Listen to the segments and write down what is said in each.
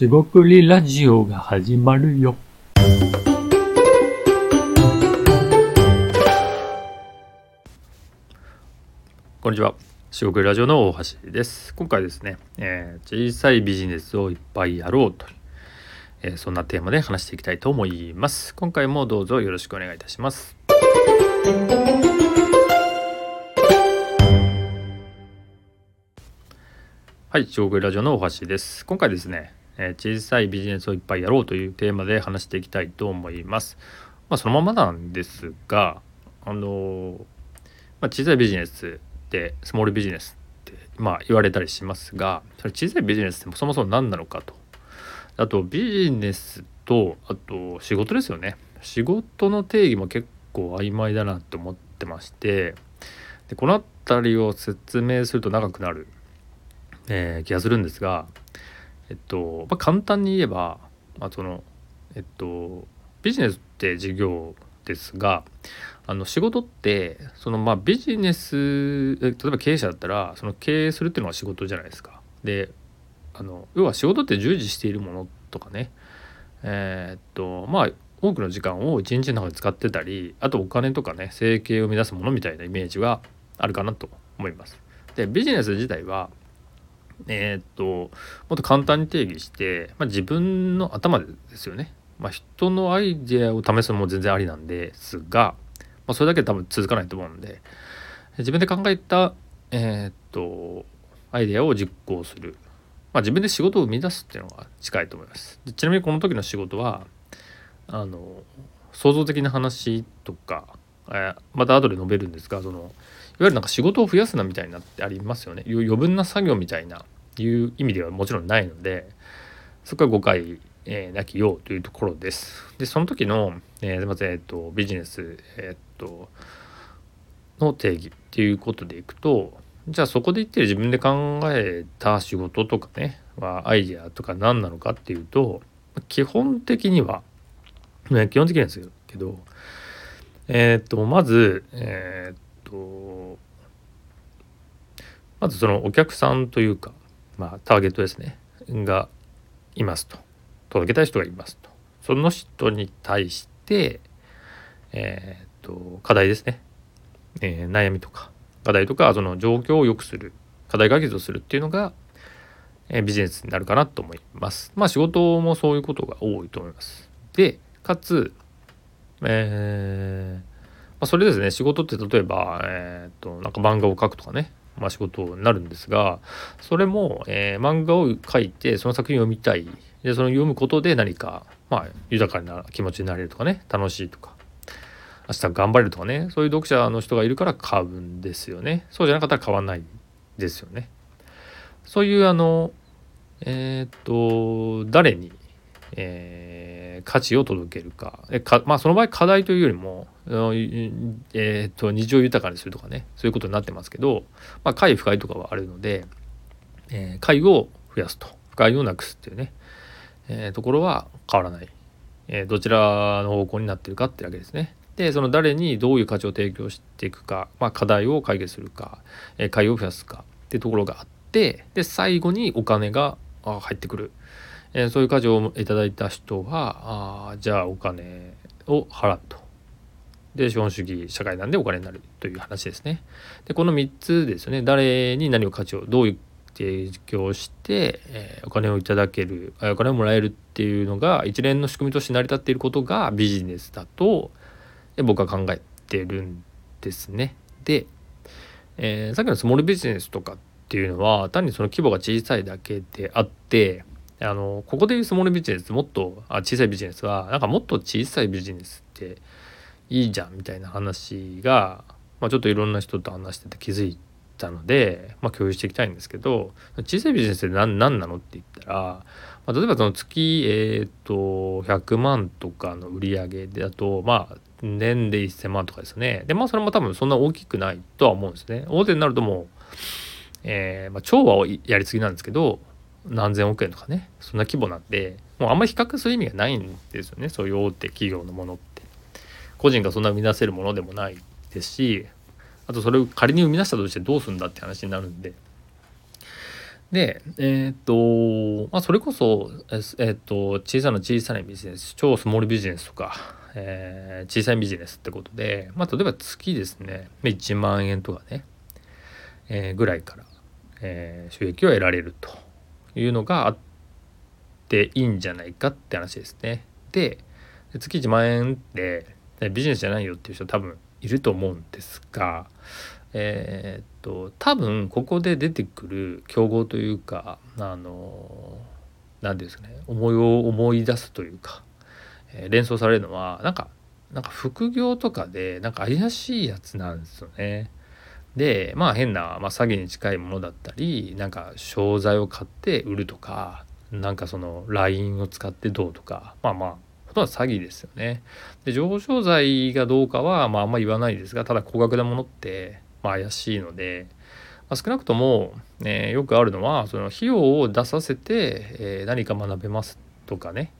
しごくりラジオが始まるよ。こんにちは。しごくりラジオの大橋です。今回ですね、えー小さいビジネスをいっぱいやろうという、えーそんなテーマで話していきたいと思います。今回もどうぞよろしくお願いいたします。はい、中国ラジオの大橋です。今回ですね、えー小さいビジネスをいっぱいやろうというテーマで話していきたいと思います。まあ、そのままなんですが、あのまあ、小さいビジネスってスモールビジネスってまあ言われたりしますが、それ小さいビジネスってそもそも何なのかと。あとビジネスとあと仕事ですよね。仕事の定義も結構曖昧だなって思ってまして、でこの辺りを説明すると長くなるえー気がするんですが、えっとまあ、簡単に言えば、まあ、そのえっとビジネスって事業ですがあの仕事ってそのまあビジネス例えば経営者だったらその経営するっていうのは仕事じゃないですか。であの要は仕事って従事しているものとかねえーっとまあ多くの時間を一日の中で使ってたりあとお金とかね生計を生み出すものみたいなイメージはあるかなと思います。でビジネス自体はえーっともっと簡単に定義して、まあ、自分の頭ですよね。まあ、人のアイデアを試すのも全然ありなんですが、まあ、それだけで多分続かないと思うんで自分で考えた、えーっとアイデアを実行する、まあ、自分で仕事を生み出すっていうのが近いと思います。ちなみにこの時の仕事はあの創造的な話とか、えーまた後で述べるんですがそのいわゆるなんか仕事を増やすなみたいなってありますよね余分な作業みたいないう意味ではもちろんないのでそこは誤解、えーなきようというところです。でその時の、えーません、えっと、ビジネス、えっと、の定義っていうことでいくとじゃあそこで言ってる自分で考えた仕事とかねはアイデアとか何なのかっていうと基本的には、ね、基本的にはですけどえーっとまずえーっとまずそのお客さんというかまあターゲットですねがいますと届けたい人がいますとその人に対してえーっと課題ですね、えー悩みとか課題とかその状況を良くする課題解決をするっていうのが、えービジネスになるかなと思います。まあ仕事もそういうことが多いと思います。でかつ、えーま、それですね仕事って例えば、えー、となんか漫画を描くとかね、まあ、仕事になるんですがそれも、えー漫画を描いてその作品を読みたい。でその読むことで何か、まあ、豊かな気持ちになれるとかね楽しいとか明日頑張れるとかねそういう読者の人がいるから買うんですよね。そうじゃなかったら買わないですよね。そういうあのえっ、と誰に、えー価値を届けるか。えかまあその場合課題というよりもえー、と日常豊かにするとかね。そういうことになってますけど、まあ、快不快とかはあるので、えー快を増やすと。不快をなくすっていうね、えーところは変わらない、えーどちらの方向になってるかってわけですね。でその誰にどういう価値を提供していくか、まあ、課題を解決するか、えー、会を増やすかってところがあってで最後にお金が入ってくる、えーそういう価値をいただいた人はあじゃあお金を払うと。で資本主義社会なんでお金になるという話ですね。でこの3つですね誰に何を価値をどういう提供して、えーお金をいただけるあお金をもらえるっていうのが一連の仕組みとして成り立っていることがビジネスだと僕は考えてるんですね。で、えーさっきのスモールビジネスとかっていうのは単にその規模が小さいだけであってあのここでいうスモールビジネスもっとあ小さいビジネスはなんかもっと小さいビジネスっていいじゃんみたいな話が、まあ、ちょっといろんな人と話してて気づいたので、まあ、共有していきたいんですけど小さいビジネスって何何なのって言ったら、まあ、例えばその月、えー、と100万とかの売り上げだとまあ年で1,000万とかですね。でまあそれも多分そんな大きくないとは思うんですね。大手になるともう、えーまあ、超はやりすぎなんですけど何千億円とかねそんな規模なんでもうあんまり比較する意味がないんですよねそういう大手企業のものって。個人がそんな生み出せるものでもないですしあとそれを仮に生み出したとしてどうするんだって話になるんで。でえっ、とまあそれこそえっ、と小さな小さなビジネス超スモールビジネスとか、えー、小さいビジネスってことでまあ例えば月ですね1万円とかね、え、ぐらいから、え、収益を得られると。いうのがあっていいんじゃないかって話ですね。で月1万円でビジネスじゃないよっていう人多分いると思うんですがえー、っと多分ここで出てくる競合というかあの何ですかね思いを思い出すというか、えー、連想されるのはなんかなんか副業とかでなんか怪しいやつなんですよね。でまあ変な、まあ、詐欺に近いものだったりなんか商材を買って売るとかなんかその LINE を使ってどうとかまあまあほとんど詐欺ですよね。で上昇剤がどうかは、まあ、あんま言わないですがただ高額なものって、まあ、怪しいので、まあ、少なくとも、ね、よくあるのはその費用を出させて、えー、何か学べますとかね、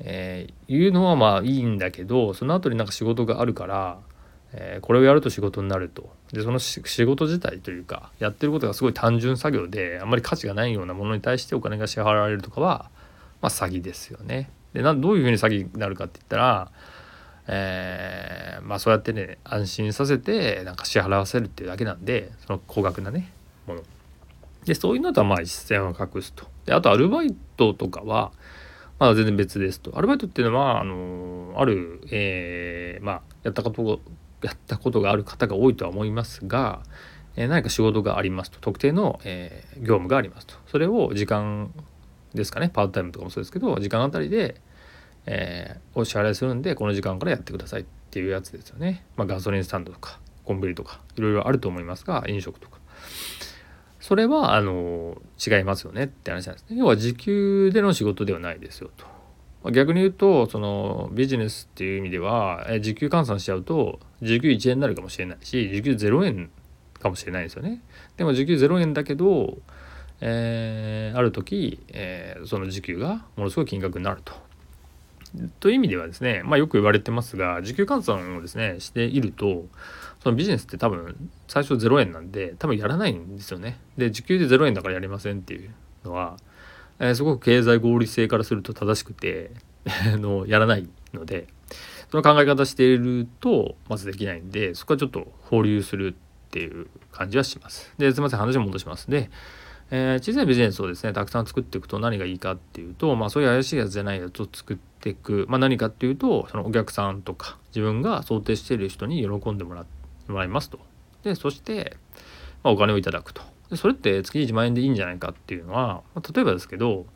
えー、いうのはまあいいんだけどその後になんか仕事があるから、えー、これをやると仕事になるとでその仕事自体というかやってることがすごい単純作業であんまり価値がないようなものに対してお金が支払われるとかは、まあ、詐欺ですよね。でなどういうふうに詐欺になるかって言ったら、えー、まあそうやってね安心させてなんか支払わせるっていうだけなんでその高額なねもの。でそういうのとはまあ一線を画すと。であとアルバイトとかはまあ全然別ですと。アルバイトっていうのはあのある、えー、まあやったことやったことがある方が多いとは思いますが、えー、何か仕事がありますと特定の、えー、業務がありますとそれを時間ですかねパートタイムとかもそうですけど時間あたりで、えー、お支払いするんでこの時間からやってくださいっていうやつですよね。まあ、ガソリンスタンドとかコンビニとかいろいろあると思いますが飲食とか。それはあの違いますよねって話なんですね。要は時給での仕事ではないですよと。逆に言うとそのビジネスっていう意味では時給換算しちゃうと時給1円になるかもしれないし時給0円かもしれないですよね。でも時給0円だけどえー、ある時、えー、その時給がものすごい金額になると。という意味ではですね、まあ、よく言われてますが時給換算をですねしているとそのビジネスって多分最初0円なんで多分やらないんですよね。で時給で0円だからやりませんっていうのは、えー、すごく経済合理性からすると正しくて のやらないのでその考え方しているとまずできないんでそこはちょっと放流するっていう感じはします。ですいません話を戻します。でえー、小さいビジネスをですねたくさん作っていくと何がいいかっていうと、まあ、そういう怪しいやつじゃないやつを作っていく、まあ、何かっていうとそのお客さんとか自分が想定している人に喜んでもらもらいますとでそして、まあ、お金をいただくとでそれって月1万円でいいんじゃないかっていうのは、まあ、例えばですけど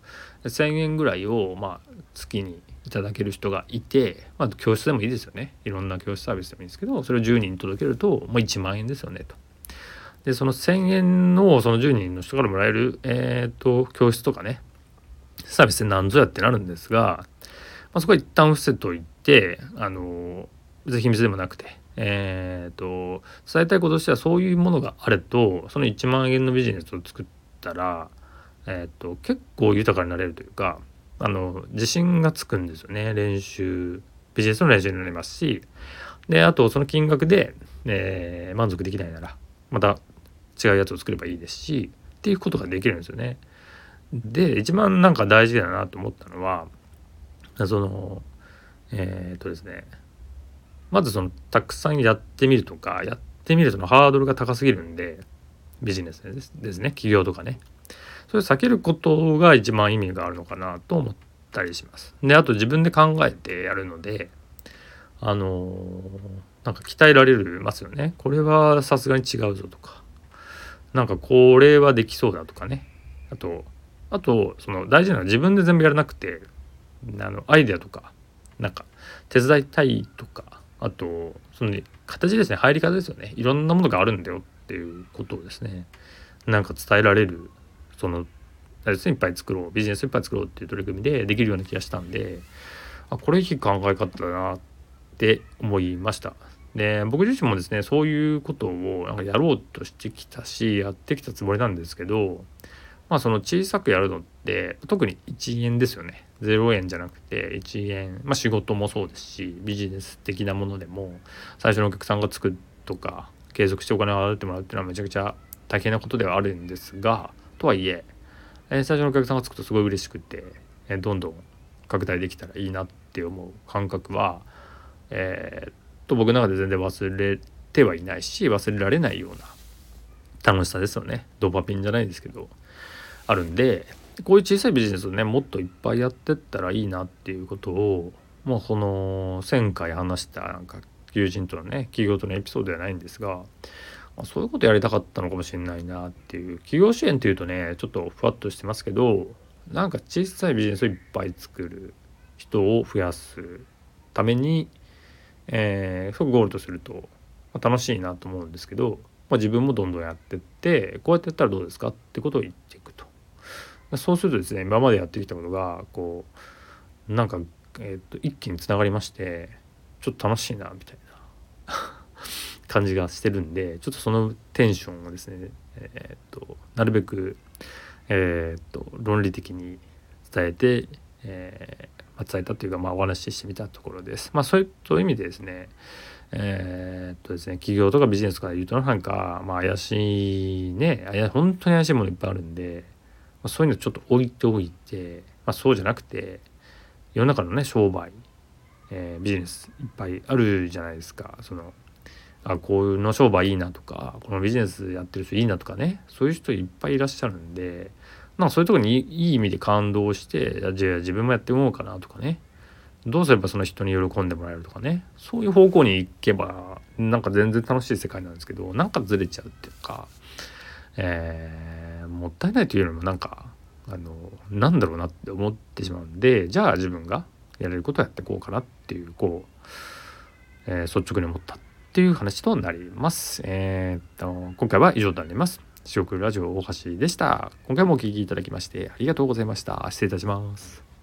1,000円ぐらいを、まあ、月にいただける人がいて、まあ、教室でもいいですよねいろんな教室サービスでもいいんですけどそれを10人届けると、まあ、1万円ですよねと。でその1,000円のその10人の人からもらえる、えーと、教室とかねサービスって何ぞやってなるんですが、まあ、そこは一旦伏せといてあの別に秘密でもなくて、えーと、伝えたいこととしてはそういうものがあるとその1万円のビジネスを作ったら、えーと、結構豊かになれるというかあの自信がつくんですよね練習ビジネスの練習になりますしであとその金額で、えー、満足できないならまた違うやつを作ればいいですしっていうことができるんですよね。で一番なんか大事だなと思ったのはそのえー、っとですねまずそのたくさんやってみるとかやってみるとのハードルが高すぎるんでビジネスですね企業とかね。それを避けることが一番意味があるのかなと思ったりします。であと自分で考えてやるのであのー、なんか鍛えられるますよね。これはさすがに違うぞとか。なんかこれはできそうだとかね。あとあとその大事なのは自分で全部やらなくてあのアイデアとかなんか手伝いたいとかあとそのね形ですね。入り方ですよね。いろんなものがあるんだよっていうことをですねなんか伝えられるそのいっぱい作ろうビジネスいっぱい作ろうっていう取り組みでできるような気がしたんであこれいい考え方だなって思いました。で僕自身もですねそういうことをなんかやろうとしてきたしやってきたつもりなんですけどまあその小さくやるのって特に1円ですよね。0円じゃなくて1円。まあ仕事もそうですしビジネス的なものでも最初のお客さんがつくとか継続してお金を払ってもらうっていうのはめちゃくちゃ大変なことではあるんですがとはいええ、最初のお客さんがつくとすごい嬉しくて、え、どんどん拡大できたらいいなって思う感覚は、えー、と僕の中で全然忘れてはいないし忘れられないような楽しさですよね。ドーパピンじゃないですけどあるんでこういう小さいビジネスをねもっといっぱいやってったらいいなっていうことをもうこの1,000回話したなんか友人とのね企業とのエピソードではないんですがまそういうことやりたかったのかもしれないなっていう企業支援っていうとねちょっとふわっとしてますけどなんか小さいビジネスをいっぱい作る人を増やすために、えー、そゴールとすると、まあ、楽しいなと思うんですけど、まあ、自分もどんどんやってってこうやってやったらどうですかってことを言っていくと。そうするとですね今までやってきたことがこうなんか、えー、と一気につながりましてちょっと楽しいなみたいな 感じがしてるんでちょっとそのテンションをですね、えー、となるべく、えー、と論理的に伝えて、えーま、伝えたというか、まあ、お話ししてみたところです。まあ、そういう意味でですねえー、っとですね企業とかビジネスから言うとなんか、まあ、怪しいね本当に怪しいものいっぱいあるんで、あ、そういうのちょっと置いておいて、まあ、そうじゃなくて世の中のね商売、えー、ビジネスいっぱいあるじゃないですか。そのあこういうの商売いいなとかこのビジネスやってる人いいなとかねそういう人いっぱいいらっしゃるんでなんかそういうとこにいい意味で感動してじゃあ自分もやってみようかなとかね。どうすればその人に喜んでもらえるとかね。そういう方向に行けばなんか全然楽しい世界なんですけどなんかずれちゃうっていうか、えー、もったいないというよりもなんかあのなんだろうなって思ってしまうんでじゃあ自分がやれることをやっていこうかなっていうこう、えー、率直に思ったっていう話となります。えー、っと今回は以上となります。四国ラジオ大橋でした。今回もお聴きいただきましてありがとうございました。失礼いたします。